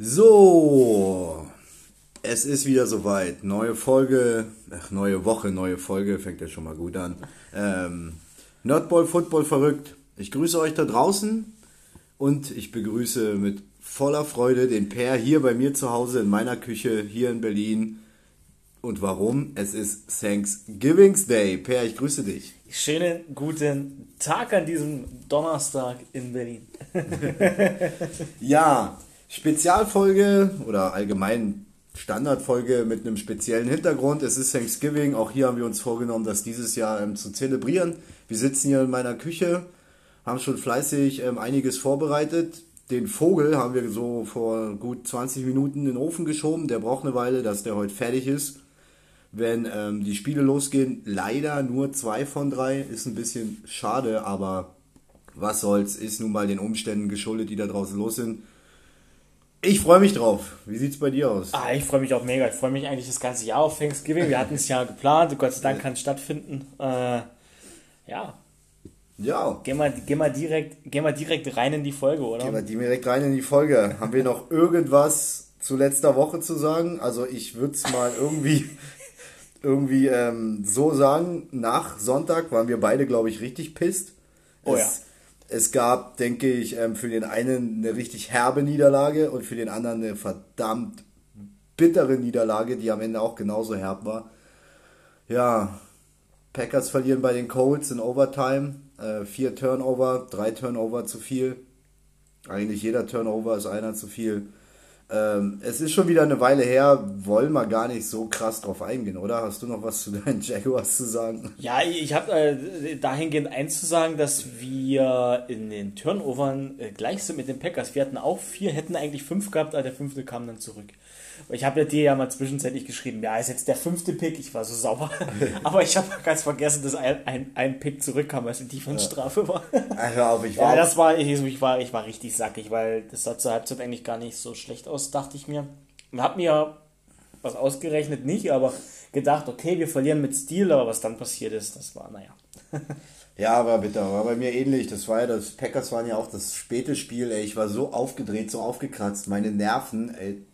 So, es ist wieder soweit. Neue Folge, ach, neue Woche, neue Folge, fängt ja schon mal gut an. Ähm, Nerdball, Football verrückt. Ich grüße euch da draußen und ich begrüße mit voller Freude den Per hier bei mir zu Hause in meiner Küche hier in Berlin. Und warum? Es ist Thanksgiving Day. Per, ich grüße dich. Schönen guten Tag an diesem Donnerstag in Berlin. ja, Spezialfolge oder allgemein Standardfolge mit einem speziellen Hintergrund. Es ist Thanksgiving. Auch hier haben wir uns vorgenommen, das dieses Jahr ähm, zu zelebrieren. Wir sitzen hier in meiner Küche, haben schon fleißig ähm, einiges vorbereitet. Den Vogel haben wir so vor gut 20 Minuten in den Ofen geschoben. Der braucht eine Weile, dass der heute fertig ist. Wenn ähm, die Spiele losgehen, leider nur zwei von drei. Ist ein bisschen schade, aber was soll's, ist nun mal den Umständen geschuldet, die da draußen los sind. Ich freue mich drauf. Wie sieht's bei dir aus? Ah, ich freue mich auch mega. Ich freue mich eigentlich das ganze Jahr auf Thanksgiving. Wir hatten es ja geplant. Gott sei Dank kann es stattfinden. Äh, ja. Ja. Gehen wir, gehen, wir direkt, gehen wir direkt rein in die Folge, oder? Gehen wir direkt rein in die Folge. Haben wir noch irgendwas zu letzter Woche zu sagen? Also ich würde es mal irgendwie, irgendwie ähm, so sagen. Nach Sonntag waren wir beide, glaube ich, richtig pisst. Oh es, ja es gab, denke ich, ähm, für den einen eine richtig herbe Niederlage und für den anderen eine verdammt bittere Niederlage, die am Ende auch genauso herb war. Ja, Packers verlieren bei den Colts in Overtime. Äh, vier Turnover, drei Turnover zu viel. Eigentlich jeder Turnover ist einer zu viel. Ähm, es ist schon wieder eine Weile her, wollen wir gar nicht so krass drauf eingehen, oder? Hast du noch was zu deinen Jaguars zu sagen? Ja, ich habe äh, dahingehend eins zu sagen, dass wir in den Turnovern äh, gleich sind mit den Packers. Wir hatten auch vier, hätten eigentlich fünf gehabt, aber der fünfte kam dann zurück. Ich habe ja dir ja mal zwischenzeitlich geschrieben, ja, ist jetzt der fünfte Pick. Ich war so sauer. Aber ich habe ganz vergessen, dass ein, ein, ein Pick zurückkam, es eine Defense-Strafe war. Hör auf, ich war. Ja, das war, ich, ich, war, ich war richtig sackig, weil das sah zur Halbzeit eigentlich gar nicht so schlecht aus, dachte ich mir. Und habe mir was ausgerechnet nicht, aber gedacht, okay, wir verlieren mit Stil, aber was dann passiert ist, das war, naja. Ja, aber bitte, war bei mir ähnlich. Das war ja das, Packers waren ja auch das späte Spiel, ey. Ich war so aufgedreht, so aufgekratzt. Meine Nerven, ey,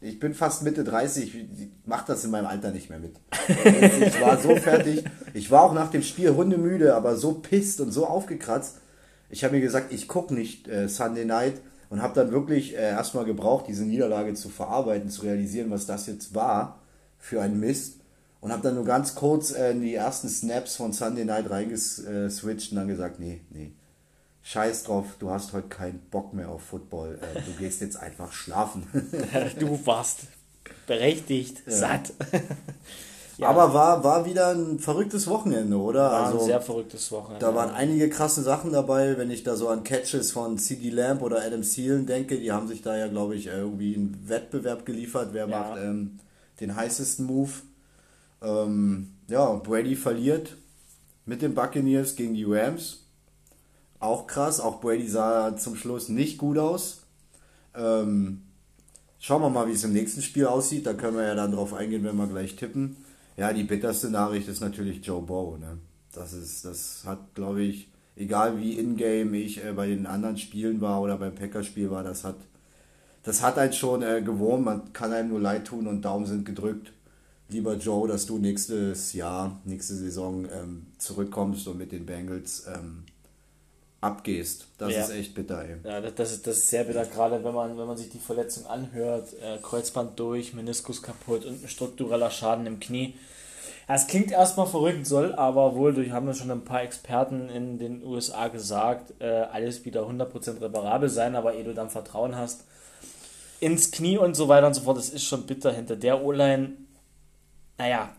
ich bin fast Mitte 30, ich mach das in meinem Alter nicht mehr mit. Ich war so fertig. Ich war auch nach dem Spiel hundemüde, aber so pisst und so aufgekratzt. Ich habe mir gesagt, ich gucke nicht äh, Sunday Night und habe dann wirklich äh, erstmal gebraucht, diese Niederlage zu verarbeiten, zu realisieren, was das jetzt war für ein Mist. Und habe dann nur ganz kurz äh, in die ersten Snaps von Sunday Night reingeswitcht und dann gesagt, nee, nee, Scheiß drauf, du hast heute keinen Bock mehr auf Football. Äh, du gehst jetzt einfach schlafen. du warst berechtigt, ja. satt. ja. Aber war, war wieder ein verrücktes Wochenende, oder? War also, ein sehr verrücktes Wochenende. Da waren einige krasse Sachen dabei, wenn ich da so an Catches von CD Lamb oder Adam Seelen denke. Die haben sich da ja, glaube ich, irgendwie einen Wettbewerb geliefert. Wer ja. macht ähm, den heißesten Move? Ähm, ja, Brady verliert mit den Buccaneers gegen die Rams auch krass. Auch Brady sah zum Schluss nicht gut aus. Ähm, schauen wir mal, wie es im nächsten Spiel aussieht. Da können wir ja dann drauf eingehen, wenn wir gleich tippen. Ja, die bitterste Nachricht ist natürlich Joe Bow. Ne? Das das hat, glaube ich, egal wie in-game ich äh, bei den anderen Spielen war oder beim Packerspiel war, das hat, das hat einen schon äh, gewurmt. Man kann einem nur leid tun und Daumen sind gedrückt. Lieber Joe, dass du nächstes Jahr, nächste Saison ähm, zurückkommst und mit den Bengals ähm, abgehst. Das ja. ist echt bitter, ey. Ja, das, ist, das ist sehr bitter, gerade wenn man, wenn man sich die Verletzung anhört. Äh, Kreuzband durch, Meniskus kaputt und ein struktureller Schaden im Knie. Es klingt erstmal verrückt, soll aber wohl, durch haben wir schon ein paar Experten in den USA gesagt, äh, alles wieder 100% reparabel sein, aber ehe du dann Vertrauen hast ins Knie und so weiter und so fort, das ist schon bitter hinter der O-Line. Naja,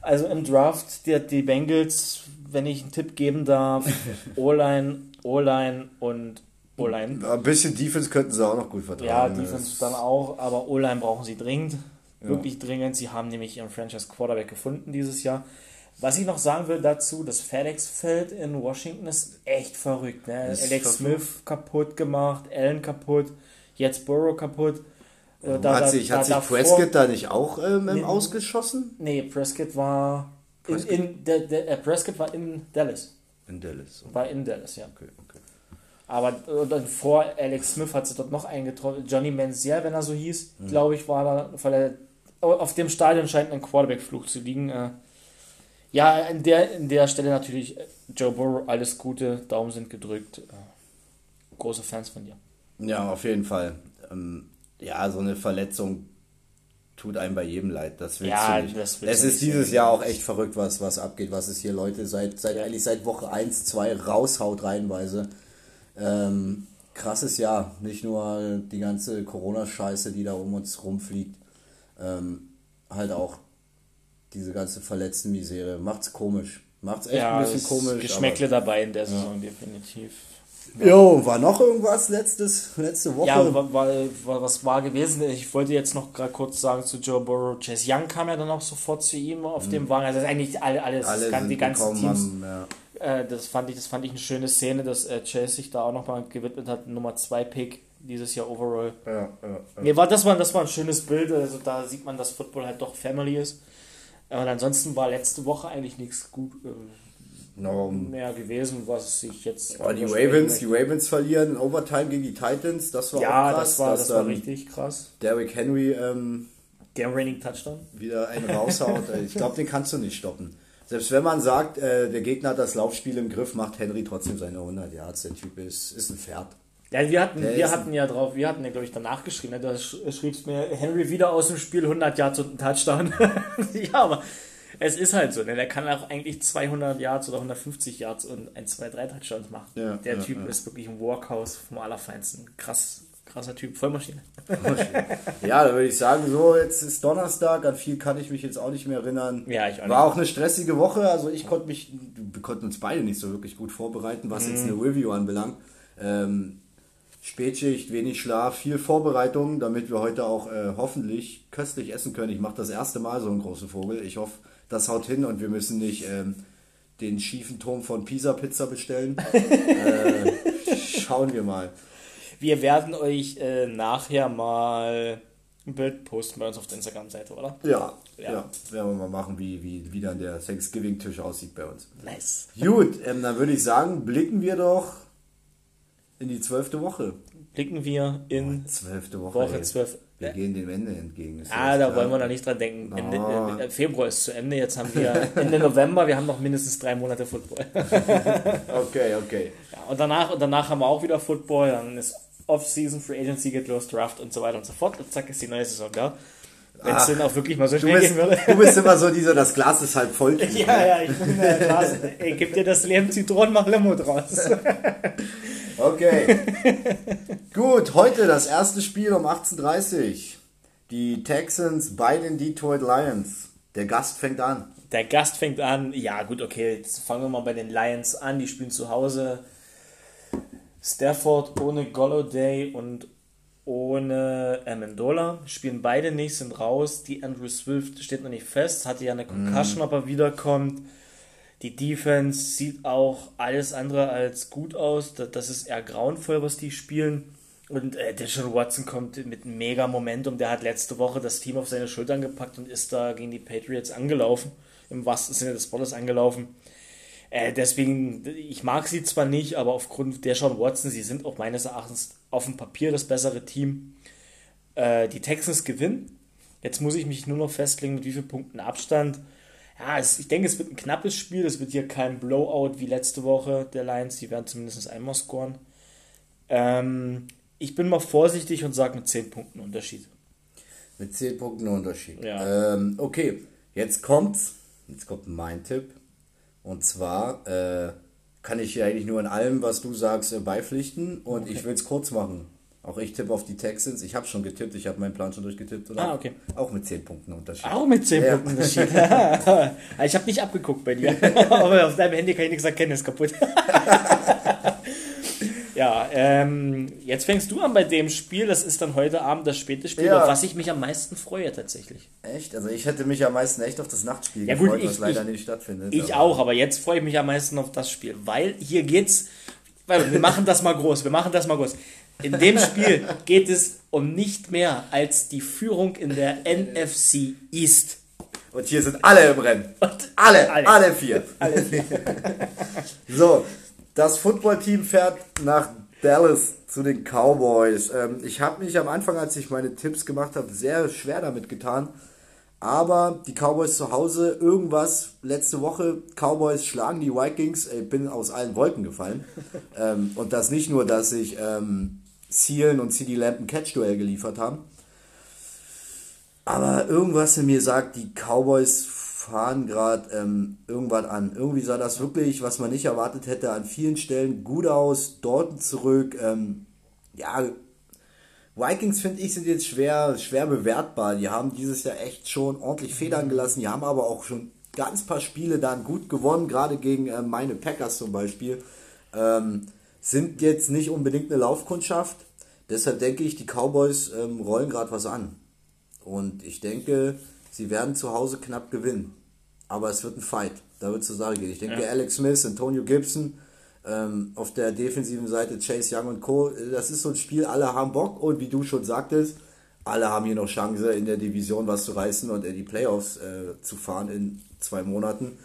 also im Draft, die, die Bengals, wenn ich einen Tipp geben darf, O-Line O-Line und O-Line. Ein bisschen Defense könnten sie auch noch gut vertragen. Ja, Defense dann auch, aber O-Line brauchen sie dringend. Ja. Wirklich dringend. Sie haben nämlich ihren Franchise Quarterback gefunden dieses Jahr. Was ich noch sagen will dazu, das FedEx-Feld in Washington ist echt verrückt. Ne? Alex Smith kaputt gemacht, Allen kaputt, jetzt Burrow kaputt. Äh, da, hat sich, da, hat sich davor, Prescott da nicht auch ähm, nee, ausgeschossen? Nee, Prescott war in, in der, der, Prescott war in Dallas. In Dallas. Okay. War in Dallas, ja. Okay, okay. Aber dann vor Alex Smith hat sie dort noch eingetroffen. Johnny Manziel, wenn er so hieß, mhm. glaube ich, war da, weil er auf dem Stadion scheint ein Quarterback-Fluch zu liegen. Äh, ja, in der, in der Stelle natürlich äh, Joe Burrow, alles Gute, Daumen sind gedrückt. Äh, große Fans von dir. Ja, auf jeden Fall. Ähm, ja, so eine Verletzung tut einem bei jedem leid. Das willst ja, du nicht. Das es ist dieses Jahr auch echt verrückt, was, was abgeht, was es hier Leute seit, seit eigentlich seit Woche 1, 2 raushaut reihenweise. Ähm, krasses Jahr. Nicht nur die ganze Corona-Scheiße, die da um uns rumfliegt. Ähm, halt auch diese ganze verletzten Misere. Macht's komisch. Macht's echt ja, ein bisschen komisch. Geschmäckle dabei in der Saison, ja. definitiv. Jo, war noch irgendwas letztes, letzte Woche? Ja, war, was war gewesen? Ich wollte jetzt noch gerade kurz sagen zu Joe Burrow. Chase Young kam ja dann auch sofort zu ihm auf mhm. dem Wagen. Also eigentlich alle, alles, alle die ganzen Teams. Haben, ja. äh, das, fand ich, das fand ich eine schöne Szene, dass äh, Chase sich da auch nochmal gewidmet hat. Nummer 2 Pick dieses Jahr overall. Ja, ja, ja. Nee, war, das, war, das war ein schönes Bild. Also da sieht man, dass Football halt doch Family ist. Und ansonsten war letzte Woche eigentlich nichts gut. No. mehr gewesen, was sich jetzt. Aber die Ravens, die Ravens verlieren in Overtime gegen die Titans, das war ja, auch krass. Das war, das war richtig krass. Derrick Henry, ähm, der Raining Touchdown. Wieder einen raushaut. ich glaube, den kannst du nicht stoppen. Selbst wenn man sagt, äh, der Gegner hat das Laufspiel im Griff, macht Henry trotzdem seine 100 Yards. Der Typ ist, ist ein Pferd. Ja, wir hatten, wir hatten ja drauf, wir hatten ja, glaube ich, danach geschrieben, ne? da schriebst mir Henry wieder aus dem Spiel 100 Yards und ein Touchdown. ja, aber es ist halt so, ne? der kann auch eigentlich 200 Yards oder 150 Yards und ein, zwei, drei Touchdowns machen. Ja, der ja, Typ ja. ist wirklich ein Workhouse vom Allerfeinsten. Krass, krasser Typ, Vollmaschine. ja, da würde ich sagen, so, jetzt ist Donnerstag, an viel kann ich mich jetzt auch nicht mehr erinnern. Ja, ich auch War auch eine stressige Woche, also ich konnte mich, wir konnten uns beide nicht so wirklich gut vorbereiten, was mhm. jetzt eine Review anbelangt. Ähm, Spätschicht, wenig Schlaf, viel Vorbereitung, damit wir heute auch äh, hoffentlich köstlich essen können. Ich mache das erste Mal so einen großen Vogel. Ich hoffe, das haut hin und wir müssen nicht ähm, den schiefen Turm von Pisa Pizza bestellen. äh, schauen wir mal. Wir werden euch äh, nachher mal ein Bild posten bei uns auf der Instagram-Seite, oder? Ja, ja, ja. Werden wir mal machen, wie, wie, wie dann der Thanksgiving-Tisch aussieht bei uns. Nice. Gut, ähm, dann würde ich sagen, blicken wir doch in die zwölfte Woche. Blicken wir in oh, zwölfte Woche. Woche 12. Wir gehen dem Ende entgegen. Ah, da klar. wollen wir noch nicht dran denken. Ende, oh. Ende, Februar ist zu Ende, jetzt haben wir Ende November, wir haben noch mindestens drei Monate Football. okay, okay. Ja, und, danach, und danach haben wir auch wieder Football, dann ist Off-Season, Free Agency geht los, Draft und so weiter und so fort. Und zack ist die neue Saison da. Wenn es denn auch wirklich mal so schnell gehen würde. Du bist immer so dieser, das Glas ist halb voll. ja, ja, ich bin der Glas. Ey, gib dir das Leben Zitronen, mach Limo draus. Okay. Gut, heute das erste Spiel um 18.30 Uhr. Die Texans bei den Detroit Lions. Der Gast fängt an. Der Gast fängt an. Ja, gut, okay. Jetzt fangen wir mal bei den Lions an. Die spielen zu Hause. Stafford ohne Golladay und ohne Amendola. Spielen beide nicht, sind raus. Die Andrew Swift steht noch nicht fest. Hatte ja eine Concussion, mm. ob er wiederkommt. Die Defense sieht auch alles andere als gut aus. Das ist eher grauenvoll, was die spielen. Und äh, Deshaun Watson kommt mit mega Momentum. Der hat letzte Woche das Team auf seine Schultern gepackt und ist da gegen die Patriots angelaufen. Im wahrsten Sinne des Wortes angelaufen. Äh, deswegen, ich mag sie zwar nicht, aber aufgrund der Deshaun Watson, sie sind auch meines Erachtens auf dem Papier das bessere Team. Äh, die Texans gewinnen. Jetzt muss ich mich nur noch festlegen, mit wie vielen Punkten Abstand ja, es, ich denke, es wird ein knappes Spiel. Es wird hier kein Blowout wie letzte Woche der Lions. Die werden zumindest einmal scoren. Ähm, ich bin mal vorsichtig und sage mit 10 Punkten Unterschied. Mit 10 Punkten Unterschied. Ja. Ähm, okay, jetzt kommt's. Jetzt kommt mein Tipp. Und zwar äh, kann ich eigentlich nur in allem, was du sagst, äh, beipflichten. Und okay. ich will es kurz machen. Auch ich tippe auf die Texans. Ich habe schon getippt, ich habe meinen Plan schon durchgetippt. Oder? Ah, okay. Auch mit 10 Punkten Unterschied. Auch mit 10 ja. Punkten Unterschied. ich habe nicht abgeguckt bei dir. Aber auf deinem Handy kann ich nichts erkennen, ist kaputt. Ja, ähm, jetzt fängst du an bei dem Spiel. Das ist dann heute Abend das späte Spiel, ja. auf was ich mich am meisten freue tatsächlich. Echt? Also ich hätte mich am meisten echt auf das Nachtspiel ja, gefreut, gut, ich, was leider ich, nicht stattfindet. Ich aber. auch, aber jetzt freue ich mich am meisten auf das Spiel, weil hier geht's wir machen das mal groß, wir machen das mal groß. In dem Spiel geht es um nicht mehr als die Führung in der NFC East. Und hier sind alle im Rennen. Alle, alle, alle vier. Alle vier. so, das Footballteam fährt nach Dallas zu den Cowboys. Ähm, ich habe mich am Anfang, als ich meine Tipps gemacht habe, sehr schwer damit getan. Aber die Cowboys zu Hause, irgendwas, letzte Woche, Cowboys schlagen die Vikings, ich bin aus allen Wolken gefallen. ähm, und das nicht nur, dass sich ähm, Sealen und CD Lamp ein Catch-Duell geliefert haben. Aber irgendwas in mir sagt, die Cowboys fahren gerade ähm, irgendwas an. Irgendwie sah das wirklich, was man nicht erwartet hätte, an vielen Stellen gut aus. Dorten zurück. Ähm, ja, Vikings finde ich sind jetzt schwer, schwer bewertbar. Die haben dieses Jahr echt schon ordentlich Federn gelassen. Die haben aber auch schon ganz paar Spiele dann gut gewonnen, gerade gegen äh, meine Packers zum Beispiel. Ähm, sind jetzt nicht unbedingt eine Laufkundschaft. Deshalb denke ich, die Cowboys ähm, rollen gerade was an. Und ich denke, sie werden zu Hause knapp gewinnen. Aber es wird ein Fight. Da wird es zur Sache gehen. Ich denke, ja. Alex Smith, Antonio Gibson, ähm, auf der defensiven Seite Chase Young und Co. Das ist so ein Spiel, alle haben Bock und wie du schon sagtest, alle haben hier noch Chance, in der Division was zu reißen und in die Playoffs äh, zu fahren in zwei Monaten.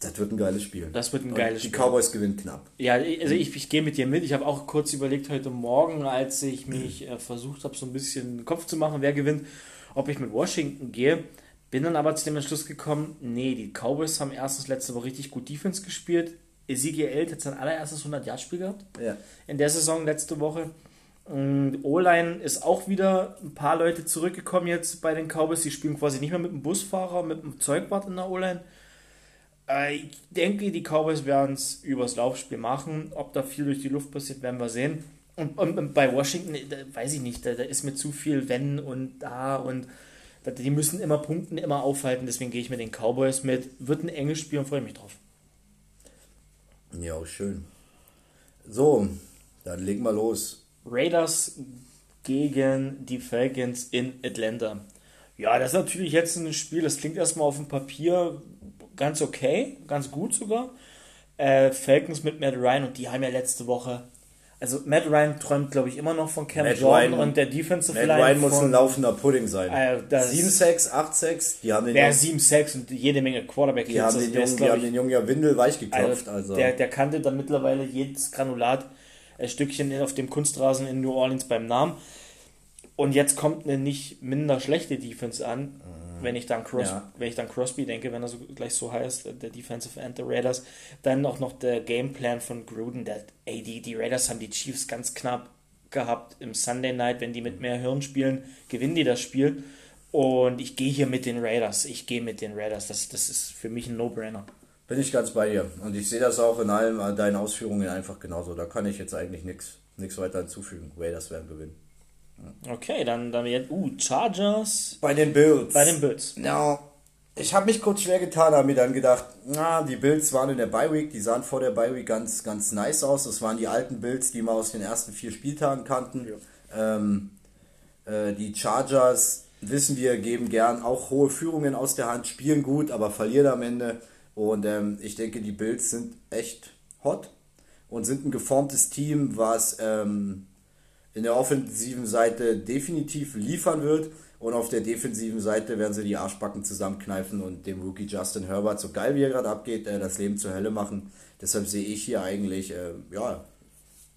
Das wird ein geiles Spiel. Das wird ein geiles Spiel. Die Cowboys gewinnen knapp. Ja, also ich, ich gehe mit dir mit. Ich habe auch kurz überlegt heute Morgen, als ich mich äh, versucht habe, so ein bisschen Kopf zu machen, wer gewinnt, ob ich mit Washington gehe. Bin dann aber zu dem Entschluss gekommen, nee, die Cowboys haben erstens letzte Woche richtig gut Defense gespielt. Ezekiel Eld hat sein allererstes 100-Yard-Spiel gehabt. Ja. In der Saison letzte Woche. O-Line ist auch wieder ein paar Leute zurückgekommen jetzt bei den Cowboys. Die spielen quasi nicht mehr mit dem Busfahrer, mit dem Zeugbart in der O-Line. Äh, ich denke, die Cowboys werden es übers Laufspiel machen. Ob da viel durch die Luft passiert, werden wir sehen. Und, und bei Washington, da, weiß ich nicht, da, da, ist mir zu viel Wenn und da und die müssen immer punkten, immer aufhalten. Deswegen gehe ich mit den Cowboys mit. Wird ein enges Spiel und freue mich drauf. Ja, schön. So, dann legen wir los. Raiders gegen die Falcons in Atlanta. Ja, das ist natürlich jetzt ein Spiel, das klingt erstmal auf dem Papier ganz okay, ganz gut sogar. Äh, Falcons mit Matt Ryan und die haben ja letzte Woche. Also Matt Ryan träumt, glaube ich, immer noch von Cam Matt Jordan Ryan, und der Defensive Matt Line. Matt Ryan muss ein laufender Pudding sein. Äh, 7 6 8 6 die haben den Der 7 6 und jede Menge quarterback Die haben, den, Jungen, die haben den Jungen ja windelweich geklopft. Also, also. Der, der kannte dann mittlerweile jedes Granulat ein äh, Stückchen auf dem Kunstrasen in New Orleans beim Namen. Und jetzt kommt eine nicht minder schlechte Defense an. Wenn, ich dann Cros ja. wenn ich dann Crosby denke, wenn er so gleich so heißt, der Defensive End der Raiders. Dann auch noch der Gameplan von Gruden, der, ey, die, die Raiders haben die Chiefs ganz knapp gehabt im Sunday Night, wenn die mit mehr Hirn spielen, gewinnen die das Spiel. Und ich gehe hier mit den Raiders. Ich gehe mit den Raiders. Das, das ist für mich ein No-Brainer. Bin ich ganz bei dir. Und ich sehe das auch in allen deinen Ausführungen einfach genauso. Da kann ich jetzt eigentlich nichts weiter hinzufügen. Raiders werden gewinnen. Okay, dann, dann jetzt, uh, Chargers. Bei den Bills. Bei den Bills. Ja, ich habe mich kurz schwer getan, habe mir dann gedacht, na, die Bills waren in der Bye Week, die sahen vor der Bye Week ganz, ganz nice aus. Das waren die alten Bills, die wir aus den ersten vier Spieltagen kannten. Ja. Ähm, äh, die Chargers, wissen wir, geben gern auch hohe Führungen aus der Hand, spielen gut, aber verlieren am Ende. Und ähm, ich denke, die Bills sind echt hot und sind ein geformtes Team, was ähm, in der offensiven Seite definitiv liefern wird. Und auf der defensiven Seite werden sie die Arschbacken zusammenkneifen und dem Rookie Justin Herbert, so geil wie er gerade abgeht, äh, das Leben zur Hölle machen. Deshalb sehe ich hier eigentlich, äh, ja,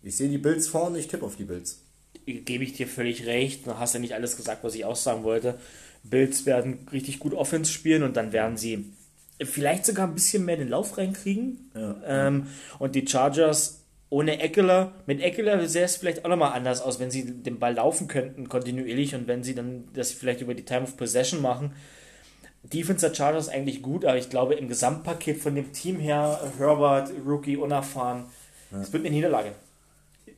ich sehe die Bills vorne, ich tippe auf die Bills. Gebe ich dir völlig recht. Du hast ja nicht alles gesagt, was ich auch sagen wollte. Bills werden richtig gut Offense spielen und dann werden sie vielleicht sogar ein bisschen mehr den Lauf reinkriegen. Ja. Ähm, und die Chargers ohne Eckler, mit Eckler sähe es vielleicht auch nochmal anders aus, wenn sie den Ball laufen könnten kontinuierlich und wenn sie dann das vielleicht über die Time of Possession machen. Defense der Chargers eigentlich gut, aber ich glaube im Gesamtpaket von dem Team her, Herbert, Rookie, unerfahren, es ja. wird eine Niederlage.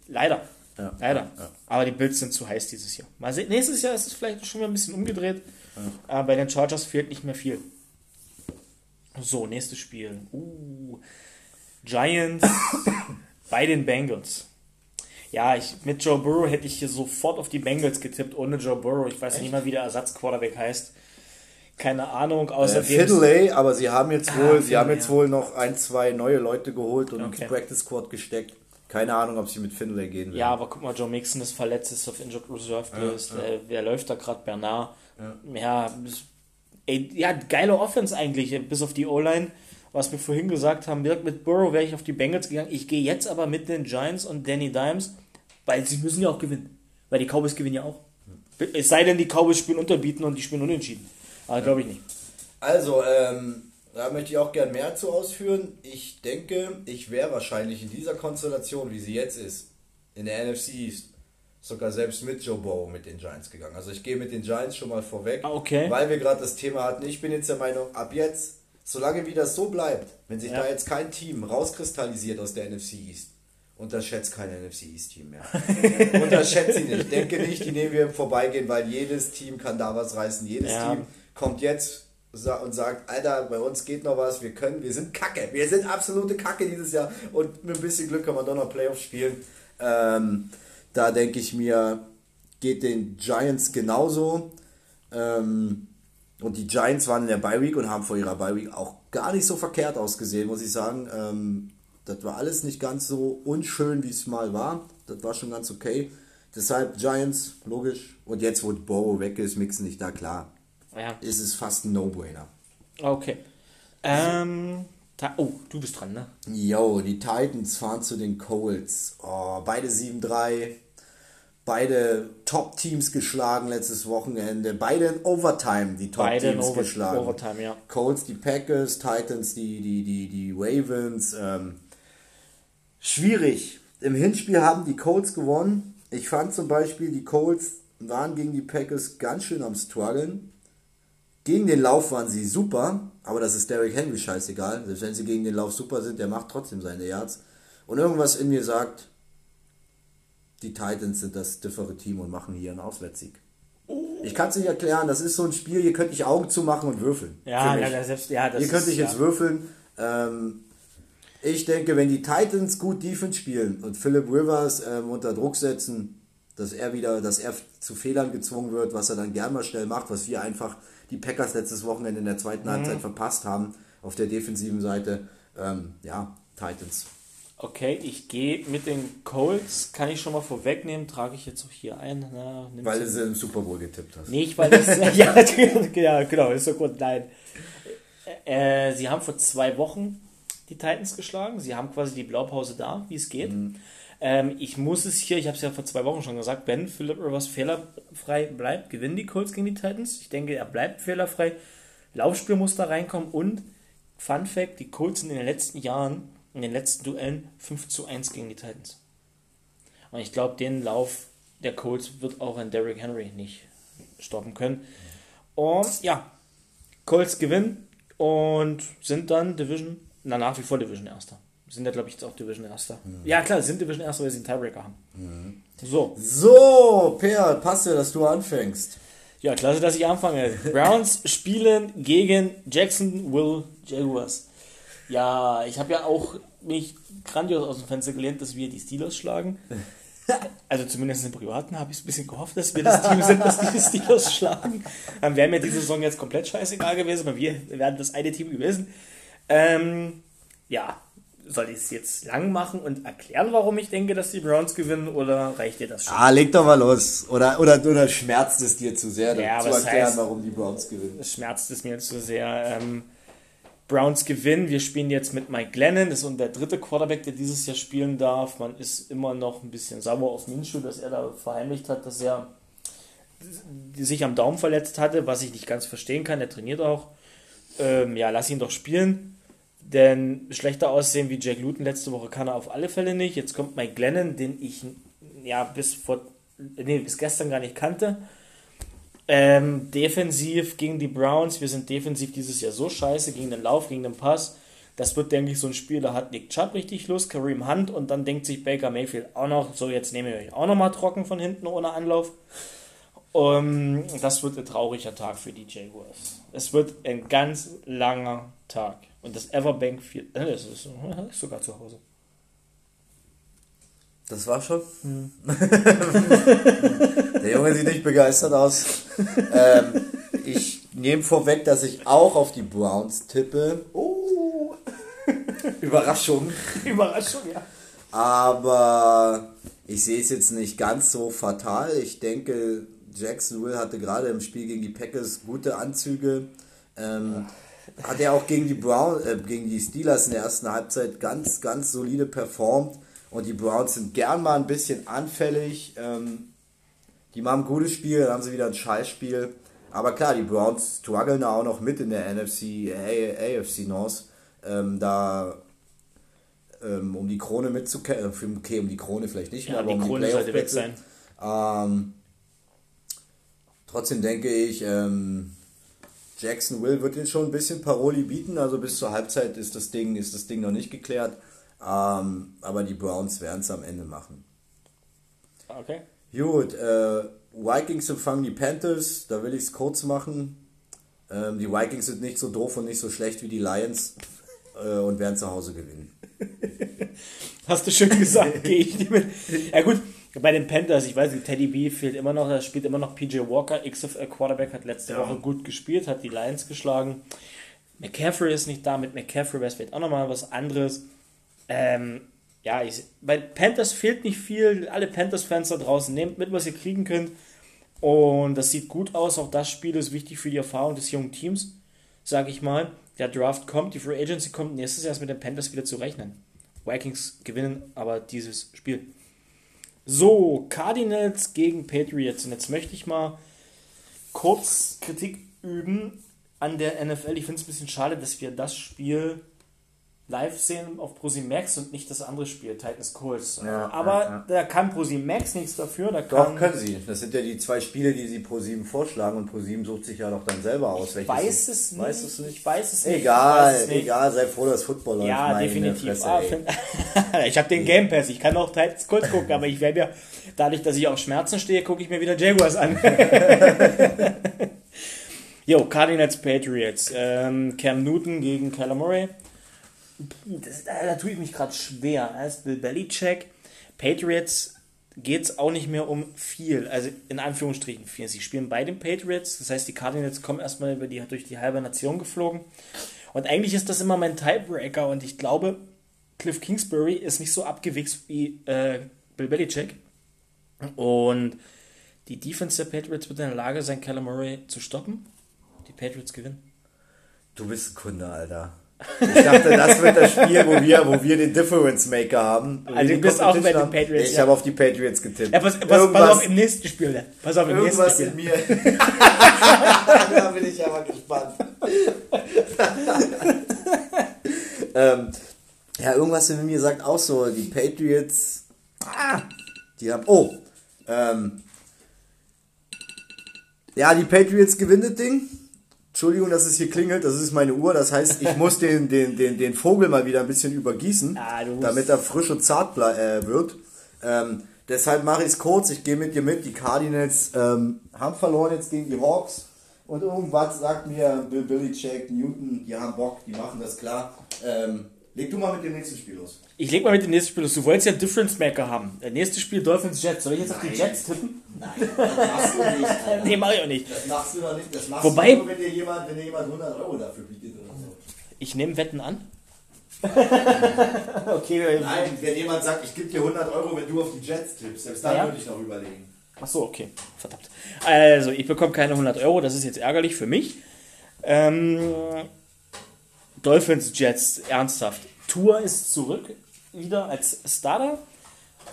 Leider. Ja. Leider. Ja. Aber die Bills sind zu heiß dieses Jahr. Mal sehen, nächstes Jahr ist es vielleicht schon mal ein bisschen umgedreht. Aber bei den Chargers fehlt nicht mehr viel. So, nächstes Spiel. Uh, Giants bei den Bengals. Ja, ich, mit Joe Burrow hätte ich hier sofort auf die Bengals getippt, ohne Joe Burrow. Ich weiß Echt? nicht mal, wie der Ersatzquarterback heißt. Keine Ahnung, außerdem. Äh, Finlay, aber sie haben jetzt ah, wohl, ah, sie haben jetzt ja. wohl noch ein, zwei neue Leute geholt und okay. Practice Squad gesteckt. Keine Ahnung, ob sie mit Finlay gehen werden. Ja, aber guck mal, Joe Mixon ist verletzt, ist auf Injured Reserve List. Ja, ja. Wer läuft da gerade? Bernard. Ja, ja, ey, ja, geile Offense eigentlich, bis auf die O-Line was wir vorhin gesagt haben, mit Burrow wäre ich auf die Bengals gegangen. Ich gehe jetzt aber mit den Giants und Danny Dimes Weil sie müssen ja auch gewinnen. Weil die Cowboys gewinnen ja auch. Es sei denn, die Cowboys spielen unterbieten und die spielen unentschieden. Aber glaube ich nicht. Also, ähm, da möchte ich auch gern mehr zu ausführen. Ich denke, ich wäre wahrscheinlich in dieser Konstellation, wie sie jetzt ist, in der NFC East, sogar selbst mit Joe Burrow mit den Giants gegangen. Also ich gehe mit den Giants schon mal vorweg, Ah, okay. weil wir gerade das Thema hatten. Ich bin jetzt der Meinung, ab jetzt, solange wie das so bleibt, wenn sich Ja. da jetzt kein Team rauskristallisiert aus der NFC East, unterschätzt kein NFC East Team mehr. unterschätzt sie nicht. Denke nicht, die nehmen wir im Vorbeigehen, weil jedes Team kann da was reißen. Jedes Ja. Team kommt jetzt und sagt, Alter, bei uns geht noch was, wir können, wir sind Kacke, wir sind absolute Kacke dieses Jahr und mit ein bisschen Glück kann man doch noch Playoffs spielen. Ähm, da denke ich mir, geht den Giants genauso. Ähm, und die Giants waren in der Bye Week und haben vor ihrer Bye Week auch gar nicht so verkehrt ausgesehen, muss ich sagen. Ähm, das war alles nicht ganz so unschön, wie es mal war. Das war schon ganz okay. Deshalb Giants, logisch. Und jetzt, wo Burrow weg ist, mixen nicht da klar. Ja. Ist es fast ein No-Brainer. Okay. Ähm, oh, du bist dran, ne? Yo, die Titans fahren zu den Colts. Oh, beide 7-3. Beide Top-Teams geschlagen letztes Wochenende. Beide in Overtime die Top-Teams Over geschlagen. Overtime, ja. Colts die Packers, Titans die, die, die, die Ravens. Ähm, schwierig. Im Hinspiel haben die Colts gewonnen. Ich fand zum Beispiel, die Colts waren gegen die Packers ganz schön am struggeln. Gegen den Lauf waren sie super, aber das ist Derrick Henry scheißegal. Selbst wenn sie gegen den Lauf super sind, der macht trotzdem seine Yards. Und irgendwas in mir sagt, die Titans sind das differe Team und machen hier einen Auswärtssieg. Ich kann es nicht erklären, das ist so ein Spiel, hier könnte ich Augen zumachen und würfeln. Ja, ja, ja, selbst, ja, das Hier könnte ist, ich jetzt ja. würfeln. Ähm, ich denke, wenn die Titans gut Defense spielen und Philip Rivers ähm, unter Druck setzen, dass er wieder, dass er zu Fehlern gezwungen wird, was er dann gern mal schnell macht, was wir einfach die Packers letztes Wochenende in der zweiten Mhm. Halbzeit verpasst haben auf der defensiven Seite. Ähm, ja, Titans. Okay, ich gehe mit den Colts, kann ich schon mal vorwegnehmen, trage ich jetzt auch hier ein. Na, Weil du sie im Super Bowl getippt hast. Nicht, weil das. ja, ja, genau, ist so gut. Nein. Äh, sie haben vor zwei Wochen die Titans geschlagen. Sie haben quasi die Blaupause da, wie es geht. Ähm, ich muss es hier, ich habe es ja vor zwei Wochen schon gesagt, wenn Philip Rivers fehlerfrei bleibt, gewinnen die Colts gegen die Titans. Ich denke, er bleibt fehlerfrei. Laufspiel muss da reinkommen und Fun Fact: Die Colts sind in den letzten Jahren, in den letzten Duellen 5 zu 1 gegen die Titans. Und ich glaube, den Lauf der Colts wird auch ein Derrick Henry nicht stoppen können. Und ja, Colts gewinnen und sind dann Division, na nach wie vor Division Erster. Sind ja, glaube ich, jetzt auch Division Erster. Ja, klar, sind Division Erster, weil sie einen Tiebreaker haben. So, So, Per, passt ja, dass du anfängst. ja, klasse, dass ich anfange. Browns spielen gegen Jacksonville Jaguars. Ja, ich habe ja auch mich grandios aus dem Fenster gelehnt, dass wir die Steelers schlagen. Also zumindest im Privaten habe ich es ein bisschen gehofft, dass wir das Team sind, das die Steelers schlagen. Dann wäre mir diese Saison jetzt komplett scheißegal gewesen, weil wir werden das eine Team gewesen. Ähm, ja, soll ich es jetzt lang machen und erklären, warum ich denke, dass die Browns gewinnen oder reicht dir das schon? Ah, leg doch mal los. Oder, oder, oder schmerzt es dir zu sehr, Ja, zu erklären, heißt- warum die Browns gewinnen? Schmerzt es mir zu sehr. Ähm, Browns gewinnen. Wir spielen jetzt mit Mike Glennon. Das ist der dritte Quarterback, der dieses Jahr spielen darf. Man ist immer noch ein bisschen sauer auf Minshew, dass er da verheimlicht hat, dass er sich am Daumen verletzt hatte, was ich nicht ganz verstehen kann. Er trainiert auch. Ähm, ja, lass ihn doch spielen. Denn schlechter aussehen wie Jack Luton letzte Woche kann er auf alle Fälle nicht. Jetzt kommt Mike Glennon, den ich ja bis vor nee, bis gestern gar nicht kannte. Ähm, defensiv gegen die Browns, wir sind defensiv dieses Jahr so scheiße gegen den Lauf, gegen den Pass. Das wird, denke ich, so ein Spiel, da hat Nick Chubb richtig Lust, Kareem Hunt und dann denkt sich Baker Mayfield auch noch, so jetzt nehme ich euch auch noch mal trocken von hinten ohne Anlauf. Um, das wird ein trauriger Tag für die Jaguars. Es wird ein ganz langer Tag. Und das Everbank Field, äh, das ist, das ist sogar zu Hause. Das war schon. Der Junge sieht nicht begeistert aus. ähm, ich nehme vorweg, dass ich auch auf die Browns tippe. Oh. Überraschung. Überraschung, ja. Aber ich sehe es jetzt nicht ganz so fatal. Ich denke, Jacksonville hatte gerade im Spiel gegen die Packers gute Anzüge. Ähm, hat er auch gegen die Brown, äh, gegen die Steelers in der ersten Halbzeit ganz, ganz solide performt. Und die Browns sind gern mal ein bisschen anfällig. Ähm, die machen ein gutes Spiel, dann haben sie wieder ein Scheißspiel. Aber klar, die Browns strugglen da auch noch mit in der NFC, AFC North. Ähm, da ähm, um die Krone mitzukämpfen. Okay, um die Krone vielleicht nicht mehr, ja, aber die um Krone die sollte weg sein. Ähm, trotzdem denke ich, ähm, Jacksonville wird ihn schon ein bisschen Paroli bieten. Also bis zur Halbzeit ist das Ding, ist das Ding noch nicht geklärt. Ähm, aber die Browns werden es am Ende machen. Okay. Gut, äh, Vikings empfangen die Panthers. Da will ich es kurz machen. Ähm, die Vikings sind nicht so doof und nicht so schlecht wie die Lions äh, und werden zu Hause gewinnen. Hast du schön gesagt, gehe ich nicht mit. Ja gut, bei den Panthers, ich weiß nicht, Teddy B fehlt immer noch, er spielt immer noch PJ Walker, XFL Quarterback, hat letzte ja. Woche gut gespielt, hat die Lions geschlagen. McCaffrey ist nicht da, mit McCaffrey wäre es vielleicht auch nochmal was anderes. Ähm, ja, ich, bei Panthers fehlt nicht viel, alle Panthers-Fans da draußen, nehmt mit, was ihr kriegen könnt. Und das sieht gut aus, auch das Spiel ist wichtig für die Erfahrung des jungen Teams, sage ich mal. Der Draft kommt, die Free Agency kommt, nächstes Jahr ist mit den Panthers wieder zu rechnen. Vikings gewinnen aber dieses Spiel. So, Cardinals gegen Patriots. Und jetzt möchte ich mal kurz Kritik üben an der NFL. Ich finde es ein bisschen schade, dass wir das Spiel live sehen auf Max und nicht das andere Spiel, Titans Colts. Ja, Aber ja, ja. da kann Max nichts dafür. Da doch, können sie. Das sind ja die zwei Spiele, die sie ProSieben vorschlagen und ProSieben sucht sich ja doch dann selber aus. Ich weiß es, nicht. weiß es nicht. Ich weiß es nicht. Egal, es nicht. egal, sei froh, dass Football läuft. Ja, definitiv. Fresse, ah, ich habe den Game Pass, ich kann auch Titans Colts gucken, aber ich werde ja, dadurch, dass ich auf Schmerzen stehe, gucke ich mir wieder Jaguars an. Jo, Cardinals Patriots. Ähm, Cam Newton gegen Kyler Murray das, da tue ich mich gerade schwer. Als Bill Belichick, Patriots geht es auch nicht mehr um viel, also in Anführungsstrichen viel. Sie spielen bei den Patriots, das heißt, die Cardinals kommen erstmal über die, durch die halbe Nation geflogen. Und eigentlich ist das immer mein Tiebreaker und ich glaube, Cliff Kingsbury ist nicht so abgewichst wie äh, Bill Belichick. Und die Defense der Patriots wird in der Lage sein, Kyler Murray zu stoppen. Die Patriots gewinnen. Du bist ein Kunde, Alter. Ich dachte, das wird das Spiel, wo wir, wo wir den Difference Maker haben. Also du bist auch bei den Patriots. Ich ja. habe auf die Patriots getippt. Ja, pass, pass, pass auf im nächsten Spiel. Ne? Pass auf im irgendwas nächsten Spiel. in mir. da bin ich aber gespannt. ähm, ja, irgendwas in mir sagt auch so, die Patriots, ah, die haben, oh, ähm, ja, die Patriots gewinnen das Ding. Entschuldigung, dass es hier klingelt, das ist meine Uhr. Das heißt, ich muss den, den, den, den Vogel mal wieder ein bisschen übergießen, ah, damit er frisch und zart äh, wird. Ähm, deshalb mache ich es kurz, ich gehe mit dir mit. Die Cardinals ähm, haben verloren jetzt gegen die Hawks. Und irgendwas sagt mir Bill Billy, Jake, Newton, die haben Bock, die machen das klar. Ähm, leg du mal mit dem nächsten Spiel los. Ich leg mal mit dem nächsten Spiel los. Du wolltest ja Difference Maker haben. Der nächste Spiel Dolphins Jets. Soll ich jetzt Nein. auf die Jets tippen? Nein, das machst du nicht. Alter. nee, mach ich auch nicht. Das machst du doch nicht. Das machst Wobei, du nur, wenn dir jemand, wenn dir jemand 100 Euro dafür bietet oder so. Ich nehme Wetten an. okay. Nein, wenn jemand sagt, ich gebe dir 100 Euro, wenn du auf die Jets tippst, selbst dann ja. würde ich noch überlegen. Ach so, okay. Verdammt. Also, ich bekomme keine 100 Euro. Das ist jetzt ärgerlich für mich. Ähm, Dolphins Jets, ernsthaft. Tour ist zurück wieder als Starter